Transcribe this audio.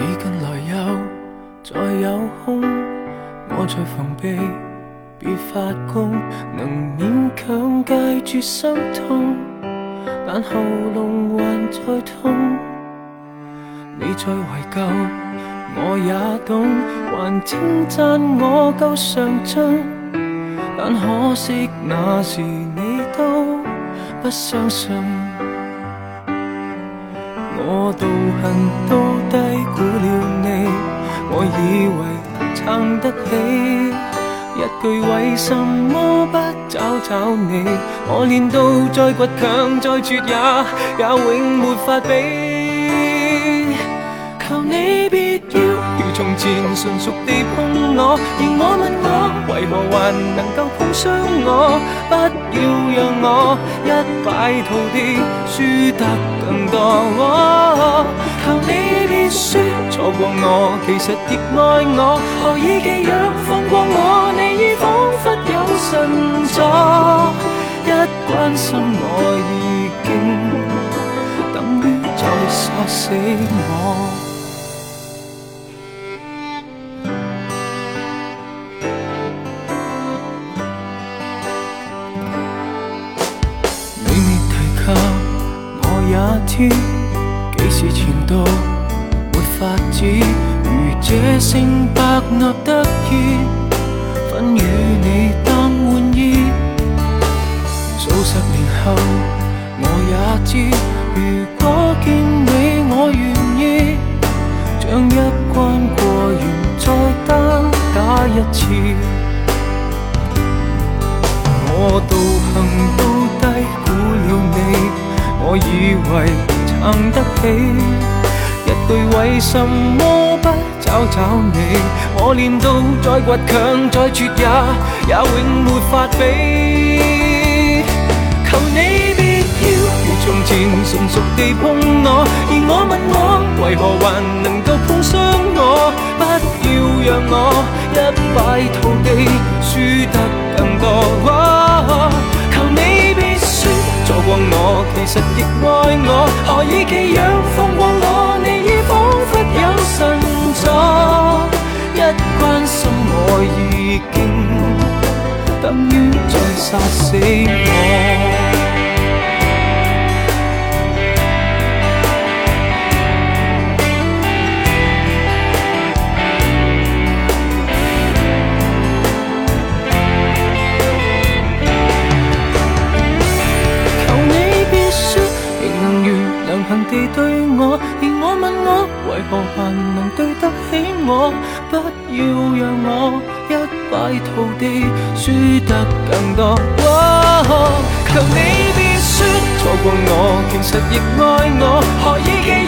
你近来又再有空，我在防备，别发功。能勉强戒住心痛，但喉咙还在痛。你在怀旧，我也懂，还称赞我够上进，但可惜那时你都不相信。我道行都。得起一句为什么不找找你？我练到再倔强再绝也也永没法比。求你别要如从前纯熟地碰我，而我问我为何还能够碰伤我？不要让我一败涂地，输得更多。求你别说。错过我，其实亦爱我，何以记约放过我？你已仿佛有神助，一关心我，已经等于再杀死我。你未提及，我也知，几时前度。法子，如这圣白纳得意，分与你当玩意。数十年后我也知，如果见你，我愿意，将一关过完再单打一次。我道行到低估了你，我以为撑得起。对，为什么不找找你？我练到再倔强再绝也也永没法比。求你别要如从前纯熟地碰我，而我问我为何还能够碰伤我？不要让我一败涂地，输得更多。求你别说错过我，其实亦爱我，何以寄养？已经等于在杀死我。求你别说，仍能如良朋地对我，而我问我，为何还能对得起我？不要让我。败逃输得更多。求你别说错过我，其实亦爱我，何以解？